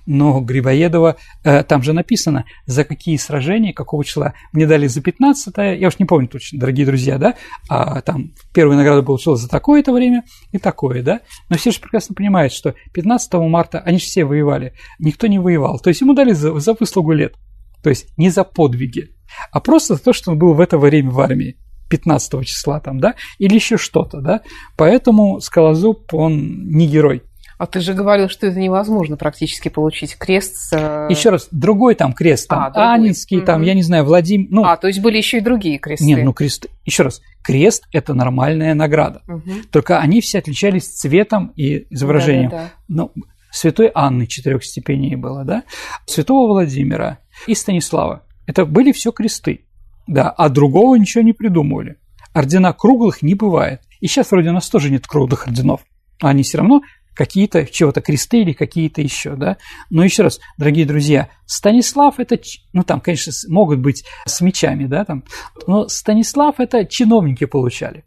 Но Грибоедова, э, там же написано, за какие сражения, какого числа. Мне дали за 15 я уж не помню точно, дорогие друзья, да, а там первую награду получил за такое-то время и такое, да. Но все же прекрасно понимают, что 15 марта они же все воевали, никто не воевал. То есть ему дали за, за выслугу лет. То есть не за подвиги, а просто за то, что он был в это время в армии. 15 числа там, да, или еще что-то, да. Поэтому Скалозуб, он не герой. А ты же говорил, что это невозможно практически получить крест. С... Э, еще раз, другой там крест, там, а, Анинский, там, я не знаю, Владимир. Ну, а, то есть были еще и другие кресты. Нет, ну крест. Еще раз, крест это нормальная награда. Угу. Только они все отличались цветом и изображением. Да, да, да. Ну, Святой Анны четырех степеней было, да, Святого Владимира и Станислава. Это были все кресты, да, а другого ничего не придумывали. Ордена круглых не бывает. И сейчас вроде у нас тоже нет круглых орденов. А они все равно какие-то чего-то кресты или какие-то еще, да. Но еще раз, дорогие друзья, Станислав это, ну там, конечно, могут быть с мечами, да, там, но Станислав это чиновники получали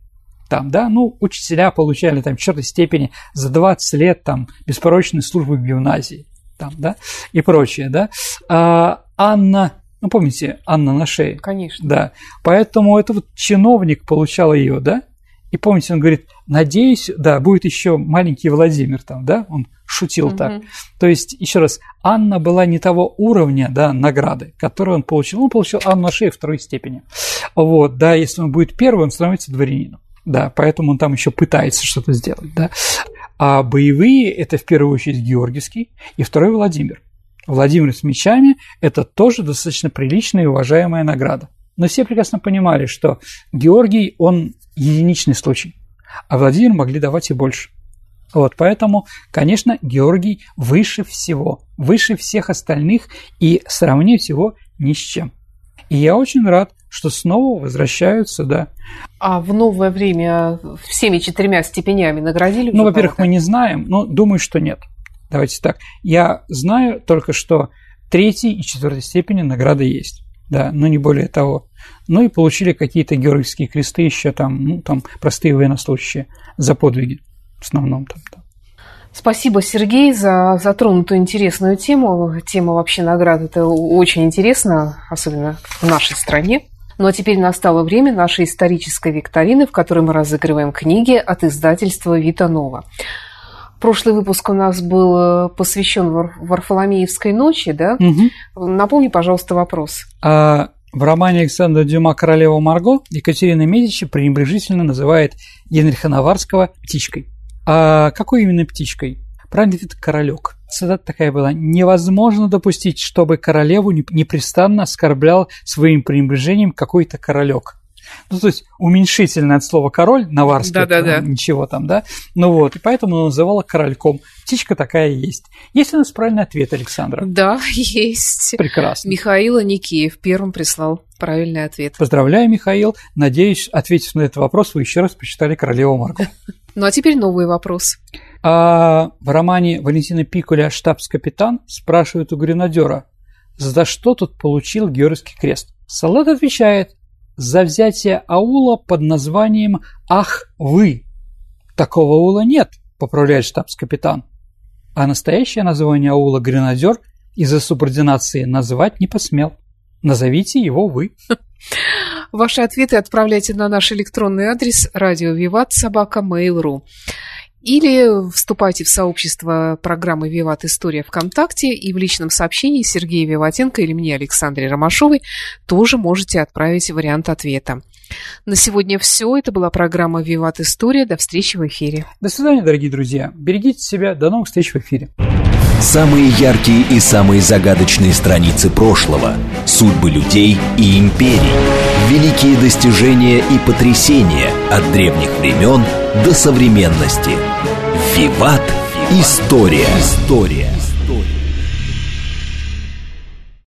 там, да, ну, учителя получали там в четвертой степени за 20 лет там беспорочной службы в гимназии, там, да, и прочее, да. А Анна, ну, помните, Анна на шее? Конечно. Да, поэтому это вот чиновник получал ее, да, и помните, он говорит, надеюсь, да, будет еще маленький Владимир там, да, он шутил так. То есть, еще раз, Анна была не того уровня, да, награды, которую он получил. Он получил Анну шее второй степени. Вот, да, если он будет первым, он становится дворянином да, поэтому он там еще пытается что-то сделать, да. А боевые – это в первую очередь Георгиевский и второй Владимир. Владимир с мечами – это тоже достаточно приличная и уважаемая награда. Но все прекрасно понимали, что Георгий, он единичный случай, а Владимир могли давать и больше. Вот, поэтому, конечно, Георгий выше всего, выше всех остальных и сравнить его ни с чем. И я очень рад, что снова возвращаются, да. А в новое время всеми четырьмя степенями наградили? Ну, во-первых, мы не знаем, но думаю, что нет. Давайте так. Я знаю только, что третьей и четвертой степени награда есть. Да, но не более того. Ну и получили какие-то георгиевские кресты еще там, ну, там простые военнослужащие за подвиги в основном там. там. Спасибо, Сергей, за затронутую интересную тему. Тема вообще наград – это очень интересно, особенно в нашей стране. Ну а теперь настало время нашей исторической викторины, в которой мы разыгрываем книги от издательства «Вита Нова». Прошлый выпуск у нас был э, посвящен Варфоломеевской ночи, да? Угу. Напомни, пожалуйста, вопрос. А в романе Александра Дюма «Королева Марго» Екатерина Медичи пренебрежительно называет Генриха Наварского птичкой. А какой именно птичкой? Правильно это королек. Цитата такая была. «Невозможно допустить, чтобы королеву непрестанно оскорблял своим пренебрежением какой-то королек». Ну, то есть уменьшительное от слова король, наварский, да, да, да. ничего там, да. Ну вот, и поэтому он называла корольком. Птичка такая есть. Есть у нас правильный ответ, Александра? Да, есть. Прекрасно. Михаил Аникеев первым прислал правильный ответ. Поздравляю, Михаил. Надеюсь, ответив на этот вопрос, вы еще раз прочитали «Королеву Марго». Ну а теперь новый вопрос. А в романе Валентина Пикуля «Штабс-капитан» спрашивают у гренадера, за что тут получил Георгиевский крест. Солдат отвечает, за взятие аула под названием «Ах, вы!» Такого аула нет, поправляет штабс-капитан. А настоящее название аула гренадер из-за субординации назвать не посмел. Назовите его вы. Ваши ответы отправляйте на наш электронный адрес радио Виват собака Mail.ru. Или вступайте в сообщество программы «Виват. История ВКонтакте» и в личном сообщении Сергея Виватенко или мне, Александре Ромашовой, тоже можете отправить вариант ответа. На сегодня все. Это была программа «Виват История». До встречи в эфире. До свидания, дорогие друзья. Берегите себя. До новых встреч в эфире. Самые яркие и самые загадочные страницы прошлого, судьбы людей и империй, великие достижения и потрясения от древних времен до современности. Виват. История. История.